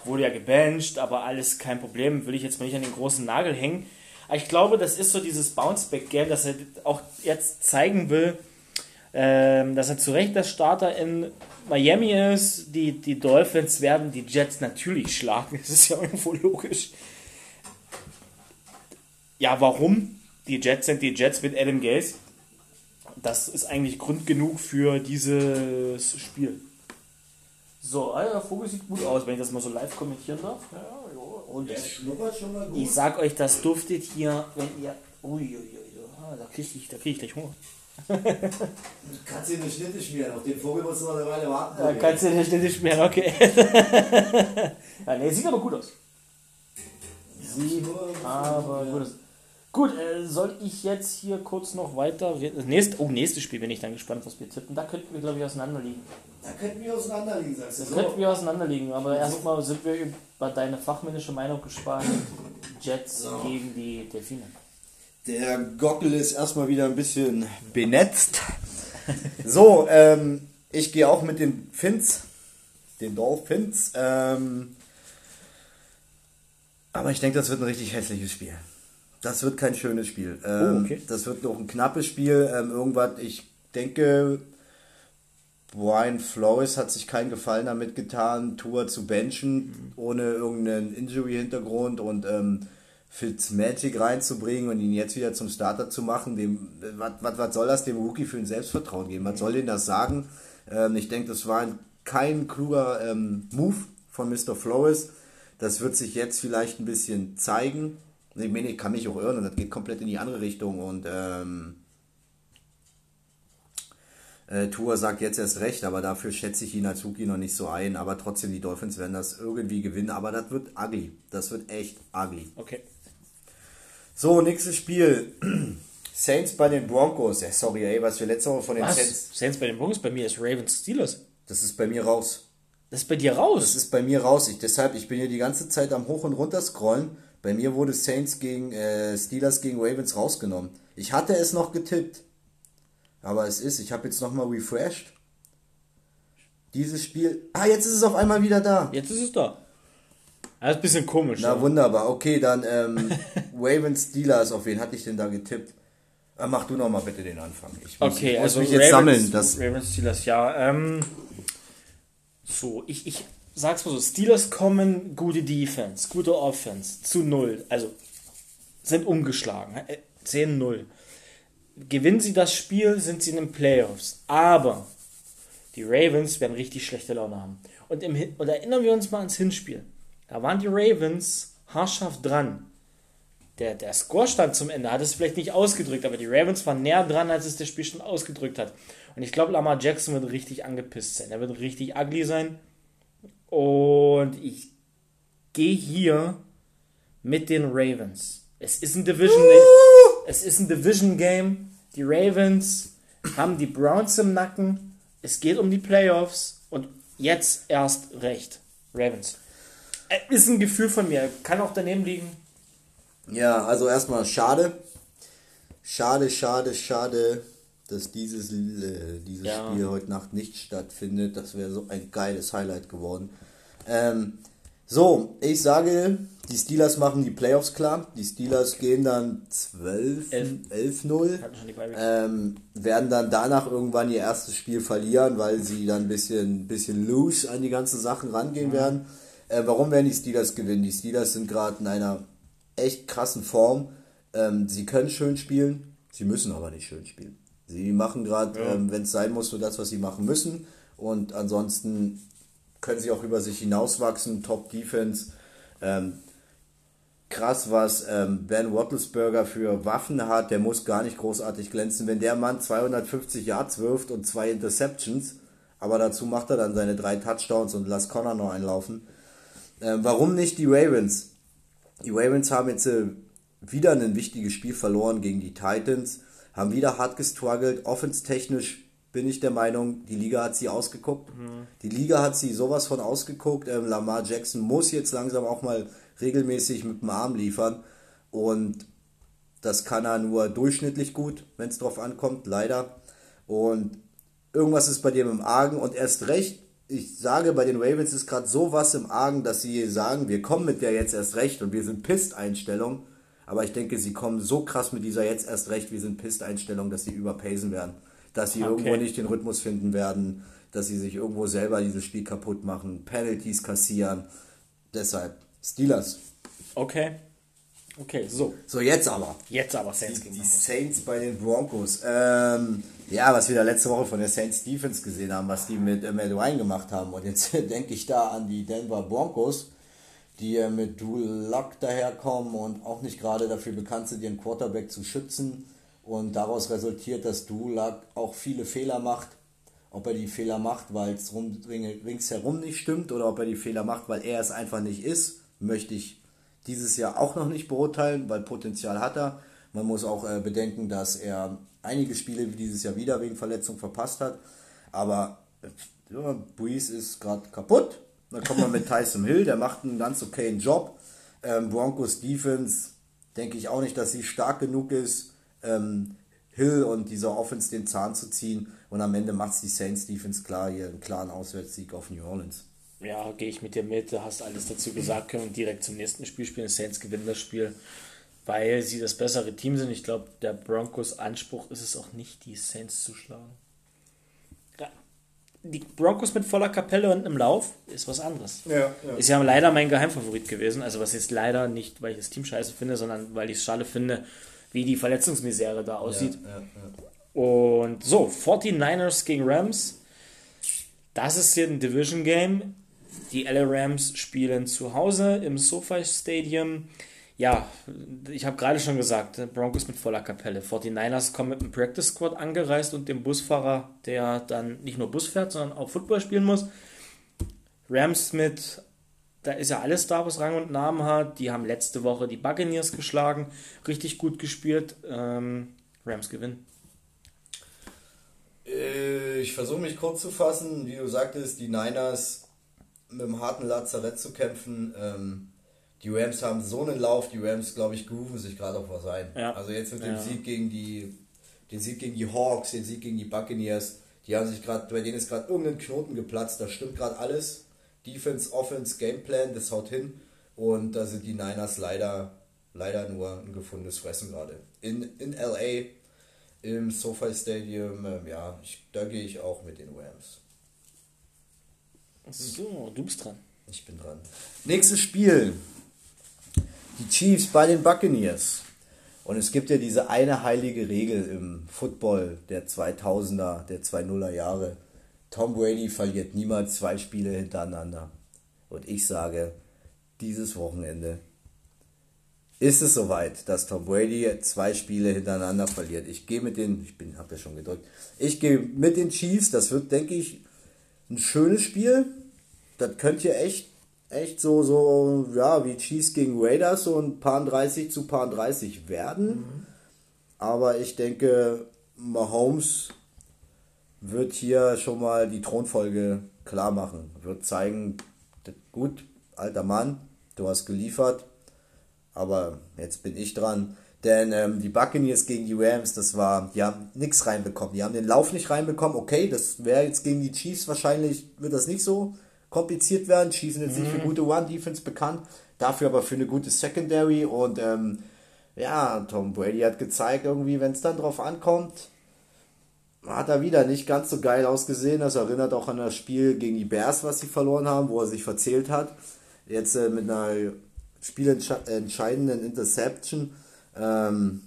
wurde ja gebencht, aber alles kein Problem, will ich jetzt mal nicht an den großen Nagel hängen. Aber ich glaube, das ist so dieses Bounceback-Game, dass er auch jetzt zeigen will, ähm, dass er zu Recht der Starter in Miami ist. Die, die Dolphins werden die Jets natürlich schlagen, das ist ja irgendwo logisch. Ja, warum? Die Jets sind die Jets mit Adam Gaze. Das ist eigentlich Grund genug für dieses Spiel. So, der Vogel sieht gut aus, wenn ich das mal so live kommentieren darf. Ja, ja. Und der schnuppert schon mal gut. Ich sag euch, das duftet hier, wenn ihr. Uiuiui, ah, da krieg ich, da krieg ich gleich Hunger. du kannst dir eine Schnitte schmieren, auf den Vogel musst du noch eine Weile warten. Da kannst du eine Schnitte schmieren, okay. ja, nee, sieht aber gut aus. Sieht aber gut aus. Gut, äh, soll ich jetzt hier kurz noch weiter. Nächst, oh, nächstes Spiel bin ich dann gespannt, was wir tippen. Da könnten wir, glaube ich, auseinanderliegen. Da könnten wir auseinanderliegen, sagst du. Da so. könnten wir auseinanderliegen, aber erstmal sind wir über deine fachmännische Meinung gespannt. Jets so. gegen die Delfine. Der Gockel ist erstmal wieder ein bisschen benetzt. so, ähm, ich gehe auch mit den Fins. den Dolphins. Ähm, aber ich denke, das wird ein richtig hässliches Spiel. Das wird kein schönes Spiel. Ähm, oh, okay. Das wird noch ein knappes Spiel. Ähm, irgendwas, ich denke, Brian Flores hat sich keinen Gefallen damit getan, Tour zu benchen, mhm. ohne irgendeinen Injury-Hintergrund und ähm, Fitzmagic reinzubringen und ihn jetzt wieder zum Starter zu machen. Dem, was, was, was soll das dem Rookie für ein Selbstvertrauen geben? Was soll denn das sagen? Ähm, ich denke, das war kein kluger ähm, Move von Mr. Flores. Das wird sich jetzt vielleicht ein bisschen zeigen. Ich meine, ich kann mich auch irren und das geht komplett in die andere Richtung und ähm, äh, Tour sagt jetzt erst recht, aber dafür schätze ich ihn als Rookie noch nicht so ein. Aber trotzdem, die Dolphins werden das irgendwie gewinnen. Aber das wird ugly. Das wird echt ugly. Okay. So, nächstes Spiel. Saints bei den Broncos. Ja, sorry, ey, was wir letzte Woche von den was? Saints. Saints bei den Broncos? Bei mir ist Ravens Steelers. Das ist bei mir raus. Das ist bei dir raus? Das ist bei mir raus. Ich, deshalb, ich bin hier die ganze Zeit am Hoch- und Runter scrollen. Bei mir wurde Saints gegen äh, Steelers gegen Ravens rausgenommen. Ich hatte es noch getippt. Aber es ist, ich habe jetzt nochmal refreshed. Dieses Spiel. Ah, jetzt ist es auf einmal wieder da. Jetzt ist es da. Das ist ein bisschen komisch. Na, aber. wunderbar. Okay, dann ähm, Ravens Steelers. Auf wen hatte ich denn da getippt? Ah, mach du nochmal bitte den Anfang. Ich muss, okay, ich muss also mich jetzt Ravens, sammeln. Das Ravens Steelers, ja. Ähm, so, ich, ich sag's mal so: Steelers kommen, gute Defense, gute Offense, zu null. Also sind umgeschlagen. 10-0. Äh, Gewinnen sie das Spiel, sind sie in den Playoffs. Aber die Ravens werden richtig schlechte Laune haben. Und, im, und erinnern wir uns mal ans Hinspiel. Da waren die Ravens haarscharf dran. Der, der Scorestand zum Ende hat es vielleicht nicht ausgedrückt, aber die Ravens waren näher dran, als es der Spiel schon ausgedrückt hat. Und ich glaube, Lamar Jackson wird richtig angepisst sein. Er wird richtig ugly sein. Und ich gehe hier mit den Ravens. Es ist ein Division, es ist ein Division Game. Die Ravens haben die Browns im Nacken. Es geht um die Playoffs und jetzt erst recht. Ravens. Äh, ist ein Gefühl von mir. Kann auch daneben liegen. Ja, also erstmal schade. Schade, schade, schade, dass dieses, äh, dieses ja. Spiel heute Nacht nicht stattfindet. Das wäre so ein geiles Highlight geworden. Ähm, so, ich sage, die Steelers machen die Playoffs klar. Die Steelers gehen dann 12-0. Ähm, werden dann danach irgendwann ihr erstes Spiel verlieren, weil sie dann ein bisschen, bisschen loose an die ganzen Sachen rangehen mhm. werden. Äh, warum werden die Steelers gewinnen? Die Steelers sind gerade in einer echt krassen Form. Ähm, sie können schön spielen, sie müssen aber nicht schön spielen. Sie machen gerade, ja. ähm, wenn es sein muss, nur das, was sie machen müssen. Und ansonsten können sie auch über sich hinauswachsen. Top Defense. Ähm, krass, was ähm, Ben Roethlisberger für Waffen hat. Der muss gar nicht großartig glänzen. Wenn der Mann 250 Yards wirft und zwei Interceptions, aber dazu macht er dann seine drei Touchdowns und lässt Connor noch einlaufen. Ähm, warum nicht die Ravens? Die Ravens haben jetzt äh, wieder ein wichtiges Spiel verloren gegen die Titans, haben wieder hart gestruggelt, offenstechnisch bin ich der Meinung, die Liga hat sie ausgeguckt. Mhm. Die Liga hat sie sowas von ausgeguckt. Ähm, Lamar Jackson muss jetzt langsam auch mal regelmäßig mit dem Arm liefern. Und das kann er nur durchschnittlich gut, wenn es drauf ankommt, leider. Und irgendwas ist bei dem im Argen und erst recht, ich sage, bei den Ravens ist gerade sowas im Argen, dass sie sagen, wir kommen mit der jetzt erst recht und wir sind Pist-Einstellung. Aber ich denke, sie kommen so krass mit dieser jetzt erst recht, wir sind Pist-Einstellung, dass sie überpacen werden dass sie okay. irgendwo nicht den Rhythmus finden werden, dass sie sich irgendwo selber dieses Spiel kaputt machen, Penalties kassieren. Deshalb Steelers. Okay. Okay, so. So, jetzt aber. Jetzt aber Saints die, die Saints bei den Broncos. Ähm, ja, was wir da letzte Woche von der Saints Defense gesehen haben, was die mit äh, Matt Ryan gemacht haben. Und jetzt denke ich da an die Denver Broncos, die äh, mit Drew Luck daherkommen und auch nicht gerade dafür bekannt sind, ihren Quarterback zu schützen. Und daraus resultiert, dass Dulak auch viele Fehler macht. Ob er die Fehler macht, weil es ringsherum nicht stimmt oder ob er die Fehler macht, weil er es einfach nicht ist, möchte ich dieses Jahr auch noch nicht beurteilen, weil Potenzial hat er. Man muss auch äh, bedenken, dass er einige Spiele dieses Jahr wieder wegen Verletzung verpasst hat. Aber äh, ja, Breeze ist gerade kaputt. Dann kommt man mit Tyson Hill, der macht einen ganz okayen Job. Ähm, Broncos Defense denke ich auch nicht, dass sie stark genug ist, ähm, Hill und dieser Offense den Zahn zu ziehen. Und am Ende macht es die Saints Defense klar, hier einen klaren Auswärtssieg auf New Orleans. Ja, gehe ich mit dir mit. Du hast alles dazu gesagt, können wir direkt zum nächsten Spiel spielen. Saints gewinnen das Spiel, weil sie das bessere Team sind. Ich glaube, der Broncos Anspruch ist es auch nicht, die Saints zu schlagen. Die Broncos mit voller Kapelle und im Lauf ist was anderes. Ja, ja. Ist ja leider mein Geheimfavorit gewesen. Also was jetzt leider nicht, weil ich das Team scheiße finde, sondern weil ich es schade finde, wie die Verletzungsmisere da aussieht. Ja, Und so, 49ers gegen Rams. Das ist hier ein Division Game. Die LA Rams spielen zu Hause im SoFi Stadium. Ja, ich habe gerade schon gesagt, Broncos mit voller Kapelle. 49ers kommen mit dem Practice Squad angereist und dem Busfahrer, der dann nicht nur Bus fährt, sondern auch Football spielen muss. Rams mit da ist ja alles da, was Rang und Namen hat. Die haben letzte Woche die Buccaneers geschlagen, richtig gut gespielt. Ähm, Rams gewinnen. Äh, ich versuche mich kurz zu fassen. Wie du sagtest, die Niners mit einem harten Lazarett zu kämpfen. Ähm, die Rams haben so einen Lauf. Die Rams, glaube ich, grooven sich gerade auf was ein. Ja. Also jetzt mit dem ja. Sieg gegen die, den Sieg gegen die Hawks, den Sieg gegen die Buccaneers. Die haben sich gerade, bei denen ist gerade irgendein Knoten geplatzt. Da stimmt gerade alles. Defense, Offense, Gameplan, das haut hin. Und da sind die Niners leider, leider nur ein gefundenes Fressen gerade. In, in LA, im SoFi Stadium, ähm, ja, ich, da gehe ich auch mit den Rams. So, du bist dran. Ich bin dran. Nächstes Spiel. Die Chiefs bei den Buccaneers. Und es gibt ja diese eine heilige Regel im Football der 2000er, der 2000er Jahre. Tom Brady verliert niemals zwei Spiele hintereinander. Und ich sage, dieses Wochenende ist es soweit, dass Tom Brady zwei Spiele hintereinander verliert. Ich gehe mit den, ich bin, habe ja schon gedrückt, ich gehe mit den Chiefs. Das wird, denke ich, ein schönes Spiel. Das könnte echt, echt so, so, ja, wie Chiefs gegen Raiders, so ein paar 30 zu paar 30 werden. Mhm. Aber ich denke, Mahomes wird hier schon mal die Thronfolge klar machen. Wird zeigen, gut, alter Mann, du hast geliefert, aber jetzt bin ich dran. Denn ähm, die Buccaneers gegen die Rams, das war, die haben nichts reinbekommen. Die haben den Lauf nicht reinbekommen. Okay, das wäre jetzt gegen die Chiefs wahrscheinlich, wird das nicht so kompliziert werden. Chiefs sind jetzt mhm. nicht für mhm. gute One-Defense bekannt, dafür aber für eine gute Secondary. Und ähm, ja, Tom Brady hat gezeigt, irgendwie, wenn es dann drauf ankommt, hat er wieder nicht ganz so geil ausgesehen. Das erinnert auch an das Spiel gegen die Bears, was sie verloren haben, wo er sich verzählt hat. Jetzt äh, mit einer spielentscheidenden Interception. Ähm,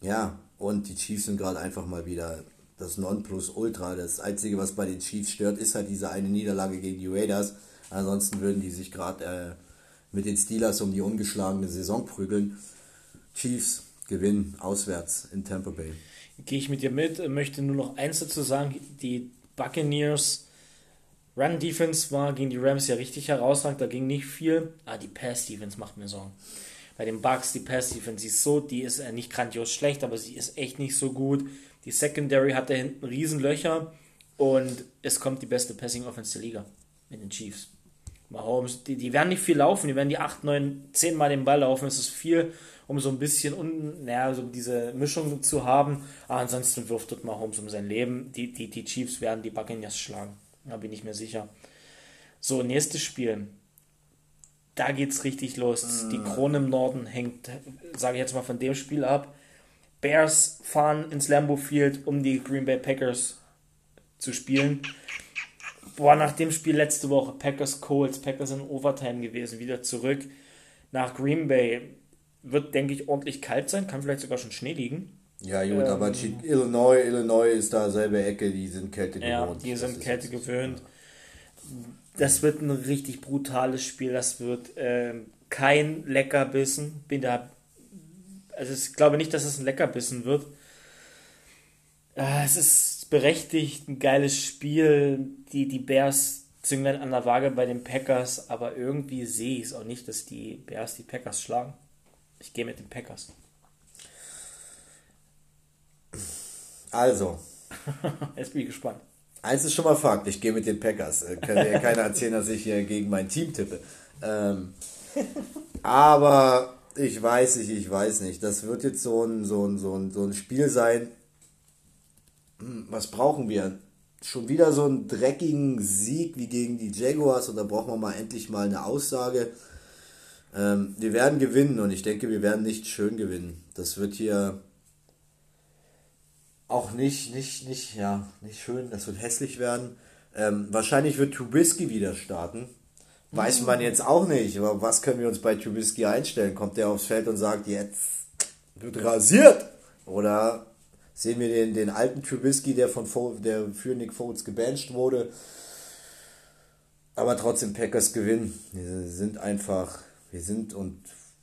ja, und die Chiefs sind gerade einfach mal wieder das Nonplusultra. Das Einzige, was bei den Chiefs stört, ist halt diese eine Niederlage gegen die Raiders. Ansonsten würden die sich gerade äh, mit den Steelers um die ungeschlagene Saison prügeln. Chiefs gewinnen auswärts in Tampa Bay gehe ich mit dir mit, möchte nur noch eins dazu sagen, die Buccaneers Run Defense war gegen die Rams ja richtig herausragend, da ging nicht viel. Ah, die Pass Defense macht mir Sorgen. Bei den Bucks, die Pass Defense, die ist so, die ist nicht grandios schlecht, aber sie ist echt nicht so gut. Die Secondary hat da hinten Riesenlöcher und es kommt die beste Passing Offense der Liga mit den Chiefs. Mahomes, die, die werden nicht viel laufen, die werden die 8, 9, 10 Mal den Ball laufen, es ist viel um so ein bisschen un, naja, so diese Mischung zu haben. Aber ansonsten wirft dort Mahomes um sein Leben. Die, die, die Chiefs werden die Buccaneers schlagen. Da bin ich mir sicher. So, nächstes Spiel. Da geht's richtig los. Mm. Die Krone im Norden hängt, sage ich jetzt mal, von dem Spiel ab. Bears fahren ins Lambeau Field, um die Green Bay Packers zu spielen. Boah, nach dem Spiel letzte Woche, Packers Colts, Packers in Overtime gewesen, wieder zurück nach Green Bay. Wird, denke ich, ordentlich kalt sein, kann vielleicht sogar schon Schnee liegen. Ja, gut, ähm, aber Illinois, Illinois ist da selbe Ecke, die sind Kälte ja, gewohnt. Ja, die sind Kälte gewöhnt. Das wird ein richtig brutales Spiel. Das wird ähm, kein Leckerbissen. Bin da. Also ich glaube nicht, dass es ein Leckerbissen wird. Äh, es ist berechtigt, ein geiles Spiel. Die, die Bears züngeln an der Waage bei den Packers, aber irgendwie sehe ich es auch nicht, dass die Bears die Packers schlagen. Ich gehe mit den Packers. Also. Jetzt bin ich gespannt. Eins ist schon mal Fakt, ich gehe mit den Packers. Äh, kann ja keiner erzählen, dass ich hier gegen mein Team tippe. Ähm, aber ich weiß nicht, ich weiß nicht. Das wird jetzt so ein, so ein, so ein, so ein Spiel sein. Hm, was brauchen wir? schon wieder so einen dreckigen Sieg wie gegen die Jaguars und da brauchen wir mal endlich mal eine Aussage. Ähm, wir werden gewinnen und ich denke, wir werden nicht schön gewinnen. Das wird hier auch nicht, nicht, nicht, ja, nicht schön, das wird hässlich werden. Ähm, wahrscheinlich wird Trubisky wieder starten. Weiß man jetzt auch nicht, aber was können wir uns bei Trubisky einstellen? Kommt der aufs Feld und sagt, jetzt wird rasiert? Oder sehen wir den, den alten Trubisky, der, von der für Nick Foles gebancht wurde, aber trotzdem Packers gewinnen. Wir sind einfach, wir sind und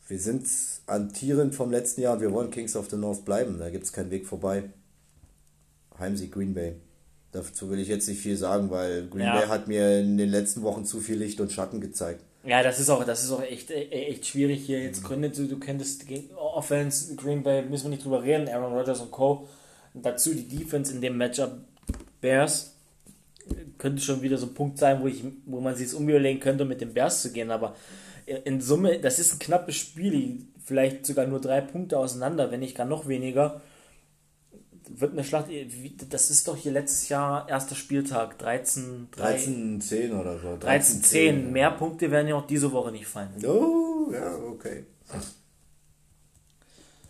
wir sind antierend vom letzten Jahr wir wollen Kings of the North bleiben. Da gibt es keinen Weg vorbei. Heimsieg Green Bay. Dazu will ich jetzt nicht viel sagen, weil Green ja. Bay hat mir in den letzten Wochen zu viel Licht und Schatten gezeigt. Ja, das ist auch, das ist auch echt, e, echt schwierig hier. Jetzt Gründe, du, du könntest Offense, Green Bay, müssen wir nicht drüber reden, Aaron Rodgers und Co. Und dazu die Defense in dem Matchup Bears könnte schon wieder so ein Punkt sein, wo, ich, wo man sich es umüberlegen könnte, mit den Bears zu gehen. Aber in Summe, das ist ein knappes Spiel, vielleicht sogar nur drei Punkte auseinander, wenn nicht gar noch weniger wird eine Schlacht. Das ist doch hier letztes Jahr erster Spieltag, 13, 13, 10 oder so. 13, 10. Mehr Punkte werden ja auch diese Woche nicht fallen. Oh, ja, okay.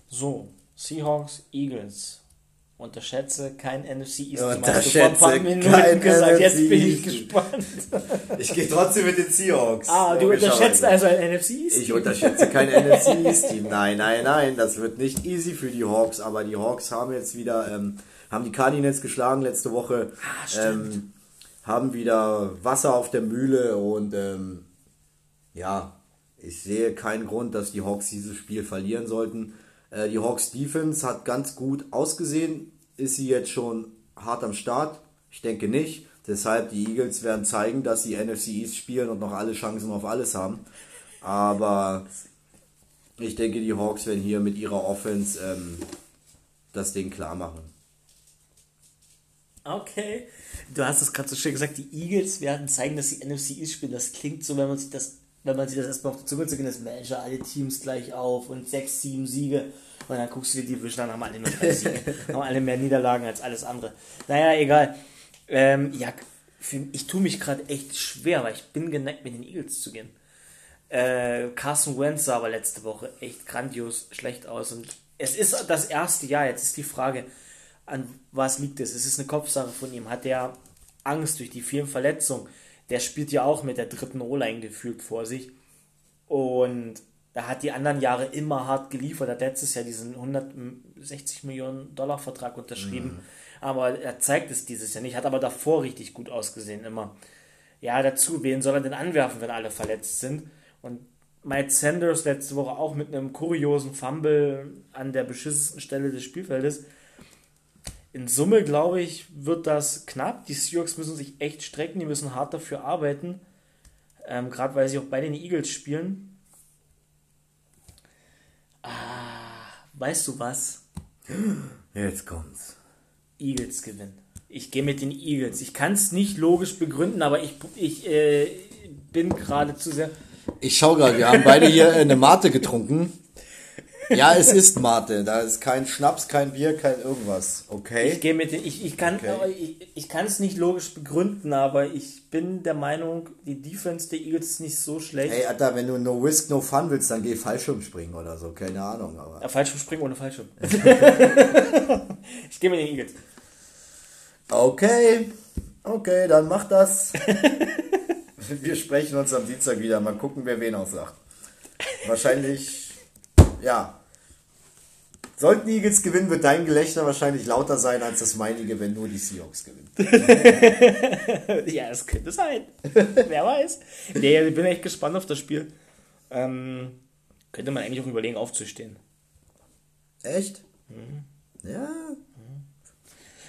So, Seahawks, Eagles. Unterschätze kein NFC East. Unterschätze vor ein paar Minuten kein gesagt. NFC Jetzt bin ich gespannt. Ich gehe trotzdem mit den Seahawks. Ah, du unterschätzt also ein NFC East? Ich unterschätze kein NFC East Team. Nein, nein, nein. Das wird nicht easy für die Hawks. Aber die Hawks haben jetzt wieder, ähm, haben die Cardinals geschlagen letzte Woche. Ah, ähm, haben wieder Wasser auf der Mühle und ähm, ja, ich sehe keinen Grund, dass die Hawks dieses Spiel verlieren sollten. Äh, die Hawks Defense hat ganz gut ausgesehen. Ist sie jetzt schon hart am Start? Ich denke nicht. Deshalb, die Eagles werden zeigen, dass sie NFC East spielen und noch alle Chancen auf alles haben. Aber ich denke, die Hawks werden hier mit ihrer Offense ähm, das Ding klar machen. Okay. Du hast es gerade so schön gesagt, die Eagles werden zeigen, dass sie NFC East spielen. Das klingt so, wenn man sich das wenn man sich das erstmal auf die Zunge zu gehen, das Mensch, alle Teams gleich auf und sechs, sieben Siege. Und dann guckst du dir die Division an, haben alle nur drei Siege. haben alle mehr Niederlagen als alles andere. Naja, egal. Ähm, ja, für, ich tue mich gerade echt schwer, weil ich bin geneigt, mit den Eagles zu gehen. Äh, Carson Wentz sah aber letzte Woche echt grandios schlecht aus. Und es ist das erste Jahr. Jetzt ist die Frage, an was liegt es? Es ist eine Kopfsache von ihm. Hat er Angst durch die vielen Verletzungen? Der spielt ja auch mit der dritten O-Line gefühlt vor sich. Und er hat die anderen Jahre immer hart geliefert. Er hat letztes Jahr diesen 160 Millionen Dollar Vertrag unterschrieben. Mhm. Aber er zeigt es dieses Jahr nicht. Hat aber davor richtig gut ausgesehen immer. Ja, dazu, wen soll er denn anwerfen, wenn alle verletzt sind? Und Mike Sanders letzte Woche auch mit einem kuriosen Fumble an der beschissensten Stelle des Spielfeldes in Summe, glaube ich, wird das knapp. Die Seahawks müssen sich echt strecken, die müssen hart dafür arbeiten. Ähm, Gerade weil sie auch bei den Eagles spielen. Ah, weißt du was? Jetzt kommt's. Eagles gewinnen. Ich gehe mit den Eagles. Ich kann es nicht logisch begründen, aber ich, ich äh, bin gerade zu sehr. Ich schau gerade, wir haben beide hier eine Mate getrunken. Ja, es ist Mate. Da ist kein Schnaps, kein Bier, kein irgendwas. Okay. Ich gehe mit den, ich, ich kann okay. ich, ich kann es nicht logisch begründen, aber ich bin der Meinung, die Defense der Eagles ist nicht so schlecht. Ey, Alter, wenn du no risk, no fun willst, dann geh Fallschirm springen oder so. Keine Ahnung, aber. Ja, Fallschirm springen ohne Fallschirm. ich gehe mit den Eagles. Okay. Okay, dann mach das. Wir sprechen uns am Dienstag wieder. Mal gucken, wer wen aussagt. Wahrscheinlich ja. Sollten die Eagles gewinnen, wird dein Gelächter wahrscheinlich lauter sein als das meinige, wenn nur die Seahawks gewinnen. ja, das könnte sein. Wer weiß. Nee, ich bin echt gespannt auf das Spiel. Ähm, könnte man eigentlich auch überlegen, aufzustehen. Echt? Mhm. Ja.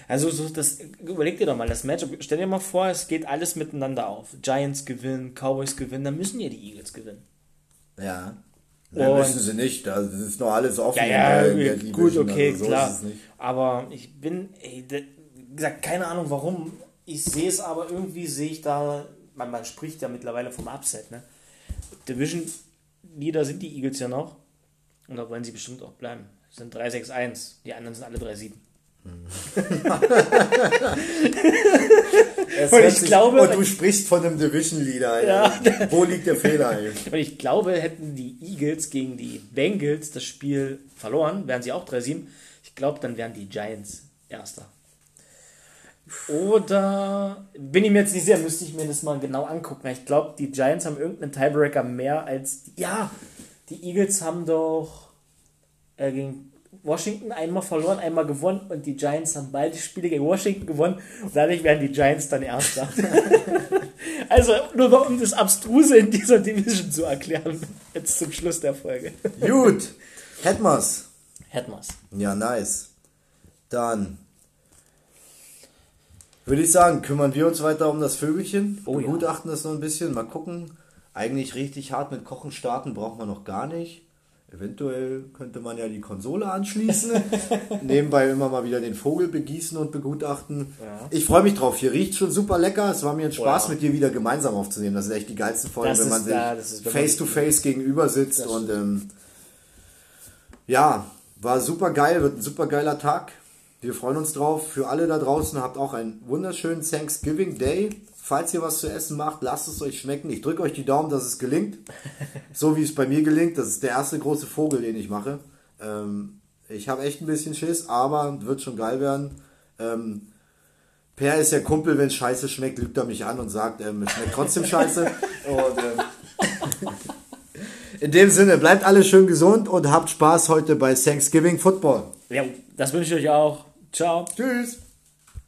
Also so das, überleg dir doch mal das Matchup. Stell dir mal vor, es geht alles miteinander auf. Giants gewinnen, Cowboys gewinnen, dann müssen ja die Eagles gewinnen. Ja. Nein, müssen sie nicht. Also das ist noch alles offen. Ja, ja, gut, okay, also so klar. Aber ich bin, ey, wie gesagt, keine Ahnung warum. Ich sehe es aber irgendwie, sehe ich da, man, man spricht ja mittlerweile vom Upset, ne? Division Leader sind die Eagles ja noch. Und da wollen sie bestimmt auch bleiben. Das sind 3-6-1. Die anderen sind alle 3-7. und ich glaube, und du sprichst von einem Division Leader. Ja. Wo liegt der Fehler? Ey? Und ich glaube, hätten die Eagles gegen die Bengals das Spiel verloren, wären sie auch 3-7. Ich glaube, dann wären die Giants Erster. Oder bin ich mir jetzt nicht sicher, müsste ich mir das mal genau angucken. Ich glaube, die Giants haben irgendeinen Tiebreaker mehr als. Die, ja, die Eagles haben doch äh, gegen Washington einmal verloren, einmal gewonnen und die Giants haben beide Spiele gegen Washington gewonnen und dadurch werden die Giants dann Erster. also nur um das Abstruse in dieser Division zu erklären, jetzt zum Schluss der Folge. Gut, hätten wir's. Hätten wir's. Ja, nice. Dann würde ich sagen, kümmern wir uns weiter um das Vögelchen, oh, begutachten ja. das noch ein bisschen, mal gucken. Eigentlich richtig hart mit Kochen starten braucht man noch gar nicht. Eventuell könnte man ja die Konsole anschließen, nebenbei immer mal wieder den Vogel begießen und begutachten. Ja. Ich freue mich drauf. Hier riecht schon super lecker. Es war mir ein Spaß, oh ja. mit dir wieder gemeinsam aufzunehmen. Das ist echt die geilste Folge, wenn man sich ja, face to face gegenüber sitzt. Und ähm, ja, war super geil, wird ein super geiler Tag. Wir freuen uns drauf. Für alle da draußen habt auch einen wunderschönen Thanksgiving Day. Falls ihr was zu essen macht, lasst es euch schmecken. Ich drücke euch die Daumen, dass es gelingt. So wie es bei mir gelingt. Das ist der erste große Vogel, den ich mache. Ähm, ich habe echt ein bisschen Schiss, aber wird schon geil werden. Ähm, Per ist ja Kumpel, wenn es scheiße schmeckt, lügt er mich an und sagt, ähm, es schmeckt trotzdem scheiße. und, ähm, in dem Sinne, bleibt alle schön gesund und habt Spaß heute bei Thanksgiving Football. Ja, das wünsche ich euch auch. Ciao. Tschüss.